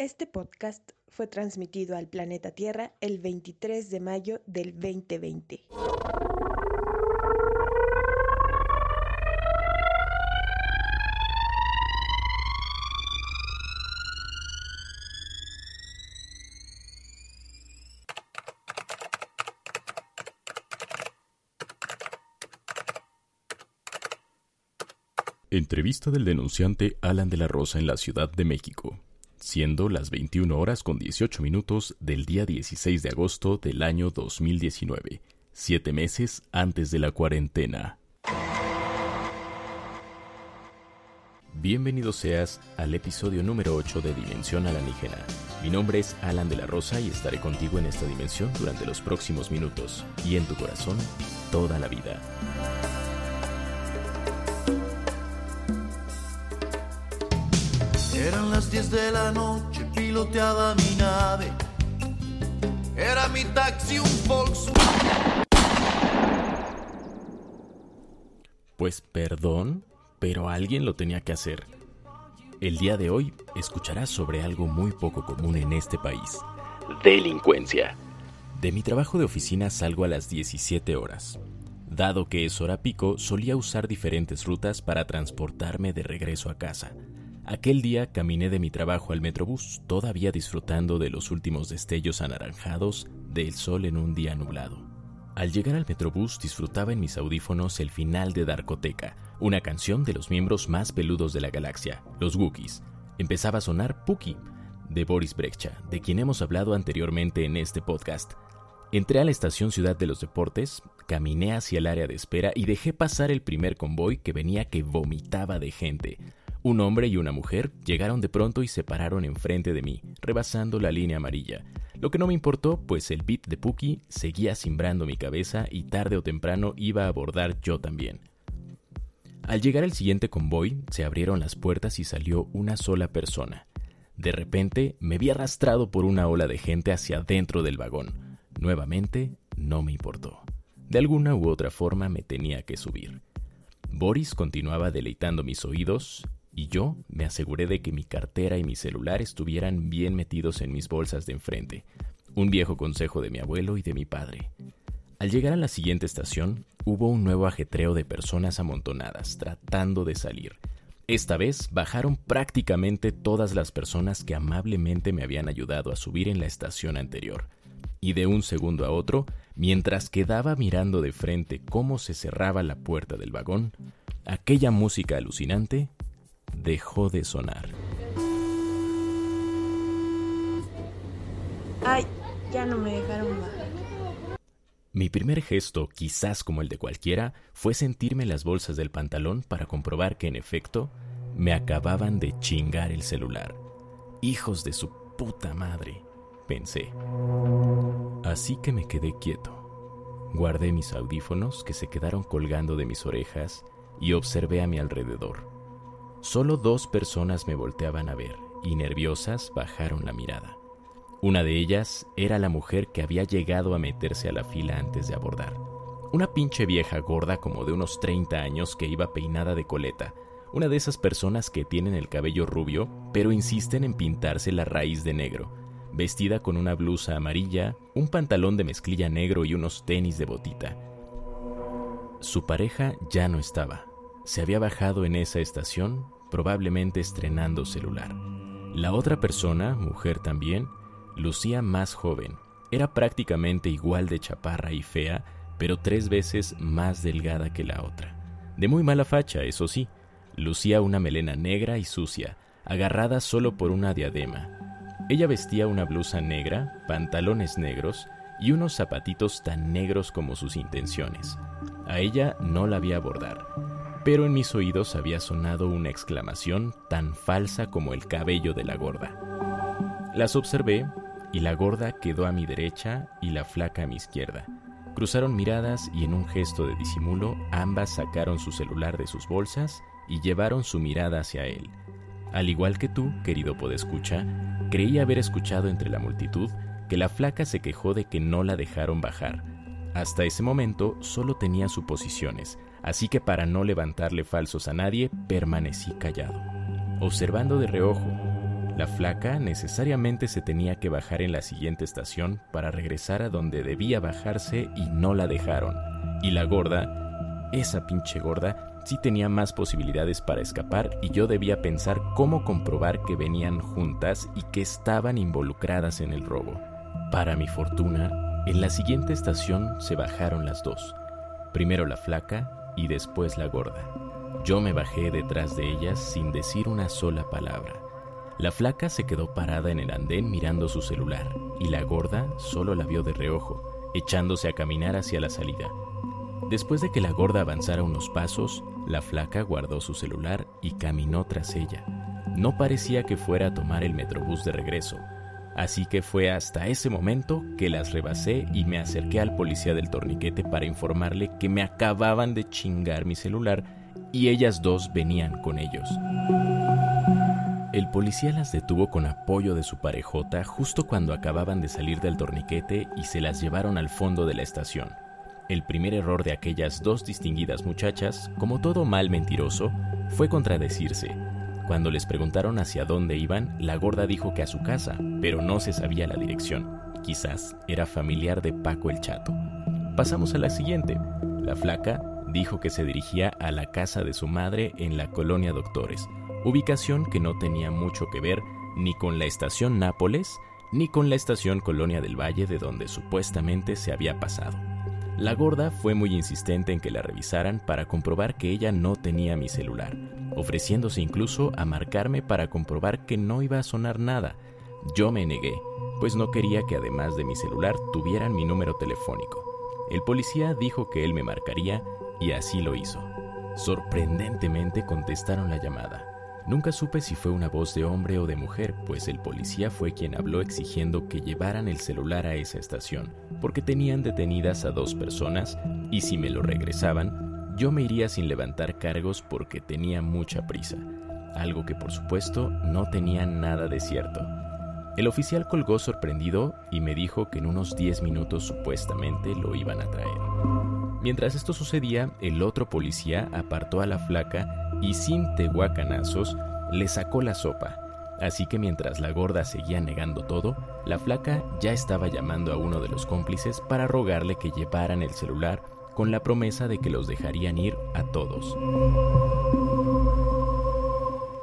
Este podcast fue transmitido al planeta Tierra el 23 de mayo del 2020. Entrevista del denunciante Alan de la Rosa en la Ciudad de México siendo las 21 horas con 18 minutos del día 16 de agosto del año 2019, siete meses antes de la cuarentena. Bienvenido seas al episodio número 8 de Dimensión Alanígena. Mi nombre es Alan de la Rosa y estaré contigo en esta dimensión durante los próximos minutos y en tu corazón toda la vida. Las 10 de la noche, piloteaba mi nave. Era mi taxi un Volkswagen. Pues perdón, pero alguien lo tenía que hacer. El día de hoy escucharás sobre algo muy poco común en este país. Delincuencia. De mi trabajo de oficina salgo a las 17 horas. Dado que es hora pico, solía usar diferentes rutas para transportarme de regreso a casa. Aquel día caminé de mi trabajo al Metrobús, todavía disfrutando de los últimos destellos anaranjados del sol en un día nublado. Al llegar al Metrobús disfrutaba en mis audífonos el final de Darkoteca, una canción de los miembros más peludos de la galaxia, los Wookiees. Empezaba a sonar Puki, de Boris Brejcha, de quien hemos hablado anteriormente en este podcast. Entré a la estación Ciudad de los Deportes, caminé hacia el área de espera y dejé pasar el primer convoy que venía que vomitaba de gente. Un hombre y una mujer llegaron de pronto y se pararon enfrente de mí, rebasando la línea amarilla. Lo que no me importó, pues el beat de Puki seguía cimbrando mi cabeza y tarde o temprano iba a abordar yo también. Al llegar el siguiente convoy, se abrieron las puertas y salió una sola persona. De repente me vi arrastrado por una ola de gente hacia dentro del vagón. Nuevamente, no me importó. De alguna u otra forma me tenía que subir. Boris continuaba deleitando mis oídos y yo me aseguré de que mi cartera y mi celular estuvieran bien metidos en mis bolsas de enfrente, un viejo consejo de mi abuelo y de mi padre. Al llegar a la siguiente estación, hubo un nuevo ajetreo de personas amontonadas tratando de salir. Esta vez bajaron prácticamente todas las personas que amablemente me habían ayudado a subir en la estación anterior. Y de un segundo a otro, mientras quedaba mirando de frente cómo se cerraba la puerta del vagón, aquella música alucinante dejó de sonar. Ay, ya no me dejaron bajar. Mi primer gesto, quizás como el de cualquiera, fue sentirme las bolsas del pantalón para comprobar que en efecto me acababan de chingar el celular. Hijos de su puta madre, pensé. Así que me quedé quieto. Guardé mis audífonos que se quedaron colgando de mis orejas y observé a mi alrededor. Solo dos personas me volteaban a ver y nerviosas bajaron la mirada. Una de ellas era la mujer que había llegado a meterse a la fila antes de abordar. Una pinche vieja gorda como de unos 30 años que iba peinada de coleta. Una de esas personas que tienen el cabello rubio, pero insisten en pintarse la raíz de negro. Vestida con una blusa amarilla, un pantalón de mezclilla negro y unos tenis de botita. Su pareja ya no estaba, se había bajado en esa estación, probablemente estrenando celular. La otra persona, mujer también, lucía más joven. Era prácticamente igual de chaparra y fea, pero tres veces más delgada que la otra. De muy mala facha, eso sí. Lucía una melena negra y sucia, agarrada solo por una diadema. Ella vestía una blusa negra, pantalones negros y unos zapatitos tan negros como sus intenciones. A ella no la vi abordar pero en mis oídos había sonado una exclamación tan falsa como el cabello de la gorda. Las observé y la gorda quedó a mi derecha y la flaca a mi izquierda. Cruzaron miradas y en un gesto de disimulo ambas sacaron su celular de sus bolsas y llevaron su mirada hacia él. Al igual que tú, querido podescucha, creí haber escuchado entre la multitud que la flaca se quejó de que no la dejaron bajar. Hasta ese momento solo tenía suposiciones, así que para no levantarle falsos a nadie, permanecí callado, observando de reojo, La flaca necesariamente se tenía que bajar en la siguiente estación para regresar a donde debía bajarse y no la dejaron. Y la gorda, esa pinche gorda, sí tenía más posibilidades para escapar y yo debía pensar cómo comprobar que venían juntas y que estaban involucradas en el robo. Para mi fortuna, en la siguiente estación se bajaron las dos. Primero la flaca y después la gorda. Yo me bajé detrás de ellas sin decir una sola palabra. La flaca se quedó parada en el andén mirando su celular y la gorda solo la vio de reojo, echándose a caminar hacia la salida. Después de que la gorda avanzara unos pasos, la flaca guardó su celular y caminó tras ella. No parecía que fuera a tomar el metrobús de regreso, así que fue hasta ese momento que las rebasé y me acerqué al policía del torniquete para informarle que me acababan de chingar mi celular y ellas dos venían con ellos. El policía las detuvo con apoyo de su parejota justo cuando acababan de salir del torniquete y se las llevaron al fondo de la estación. El primer error de aquellas dos distinguidas muchachas, como todo mal mentiroso, fue contradecirse. Cuando les preguntaron hacia dónde iban, la gorda dijo que a su casa, pero no se sabía la dirección. Quizás era familiar de Paco el Chato. Pasamos a la siguiente. La flaca dijo que se dirigía a la casa de su madre en la colonia Doctores, ubicación que no tenía mucho que ver ni con la estación Nápoles ni con la estación Colonia del Valle de donde supuestamente se había pasado. La gorda fue muy insistente en que la revisaran para comprobar que ella no tenía mi celular, ofreciéndose incluso a marcarme para comprobar que no iba a sonar nada. Yo me negué, pues no quería que además de mi celular tuvieran mi número telefónico. El policía dijo que él me marcaría y así lo hizo. Sorprendentemente contestaron la llamada. Nunca supe si fue una voz de hombre o de mujer, pues el policía fue quien habló exigiendo que llevaran el celular a esa estación, porque tenían detenidas a dos personas y si me lo regresaban, yo me iría sin levantar cargos porque tenía mucha prisa, algo que por supuesto no tenía nada de cierto. El oficial colgó sorprendido y me dijo que en unos 10 minutos supuestamente lo iban a traer. Mientras esto sucedía, el otro policía apartó a la flaca y sin tehuacanazos le sacó la sopa. Así que mientras la gorda seguía negando todo, la flaca ya estaba llamando a uno de los cómplices para rogarle que llevaran el celular con la promesa de que los dejarían ir a todos.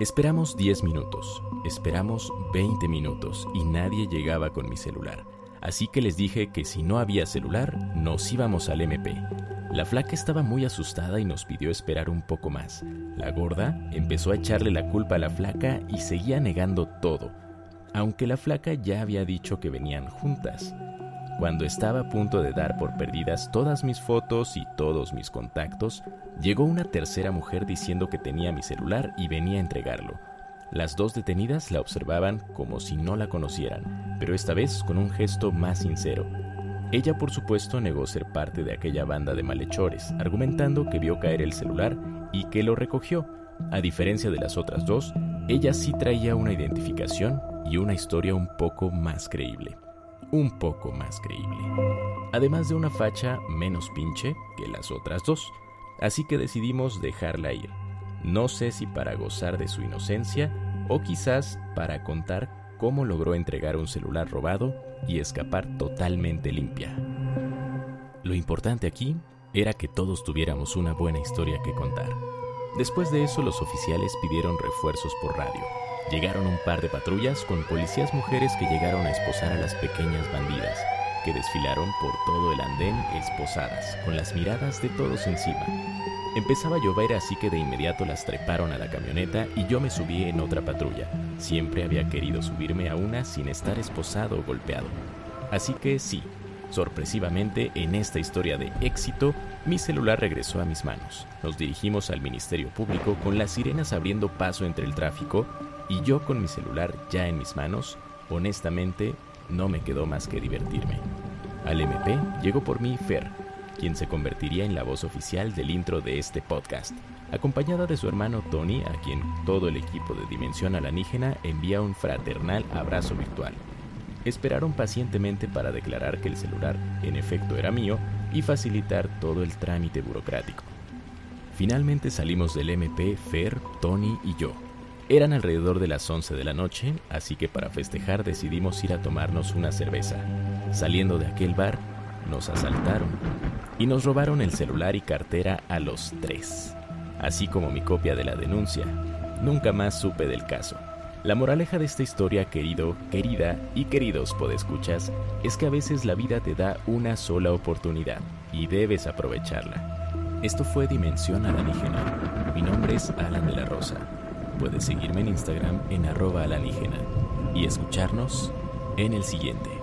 Esperamos 10 minutos, esperamos 20 minutos y nadie llegaba con mi celular. Así que les dije que si no había celular, nos íbamos al MP. La flaca estaba muy asustada y nos pidió esperar un poco más. La gorda empezó a echarle la culpa a la flaca y seguía negando todo, aunque la flaca ya había dicho que venían juntas. Cuando estaba a punto de dar por perdidas todas mis fotos y todos mis contactos, llegó una tercera mujer diciendo que tenía mi celular y venía a entregarlo. Las dos detenidas la observaban como si no la conocieran, pero esta vez con un gesto más sincero. Ella por supuesto negó ser parte de aquella banda de malhechores, argumentando que vio caer el celular y que lo recogió. A diferencia de las otras dos, ella sí traía una identificación y una historia un poco más creíble. Un poco más creíble. Además de una facha menos pinche que las otras dos. Así que decidimos dejarla ir. No sé si para gozar de su inocencia o quizás para contar cómo logró entregar un celular robado y escapar totalmente limpia. Lo importante aquí era que todos tuviéramos una buena historia que contar. Después de eso los oficiales pidieron refuerzos por radio. Llegaron un par de patrullas con policías mujeres que llegaron a esposar a las pequeñas bandidas, que desfilaron por todo el andén esposadas, con las miradas de todos encima. Empezaba a llover así que de inmediato las treparon a la camioneta y yo me subí en otra patrulla. Siempre había querido subirme a una sin estar esposado o golpeado. Así que sí, sorpresivamente en esta historia de éxito, mi celular regresó a mis manos. Nos dirigimos al Ministerio Público con las sirenas abriendo paso entre el tráfico y yo con mi celular ya en mis manos, honestamente no me quedó más que divertirme. Al MP llegó por mí Fer, quien se convertiría en la voz oficial del intro de este podcast, acompañada de su hermano Tony, a quien todo el equipo de Dimensión Alanígena envía un fraternal abrazo virtual. Esperaron pacientemente para declarar que el celular en efecto era mío y facilitar todo el trámite burocrático. Finalmente salimos del MP Fer, Tony y yo. Eran alrededor de las 11 de la noche, así que para festejar decidimos ir a tomarnos una cerveza. Saliendo de aquel bar, nos asaltaron y nos robaron el celular y cartera a los tres, así como mi copia de la denuncia. Nunca más supe del caso. La moraleja de esta historia, querido, querida y queridos podescuchas, es que a veces la vida te da una sola oportunidad y debes aprovecharla. Esto fue Dimensión Alienígena. Mi nombre es Alan de la Rosa. Puedes seguirme en Instagram en arroba alienígena y escucharnos en el siguiente.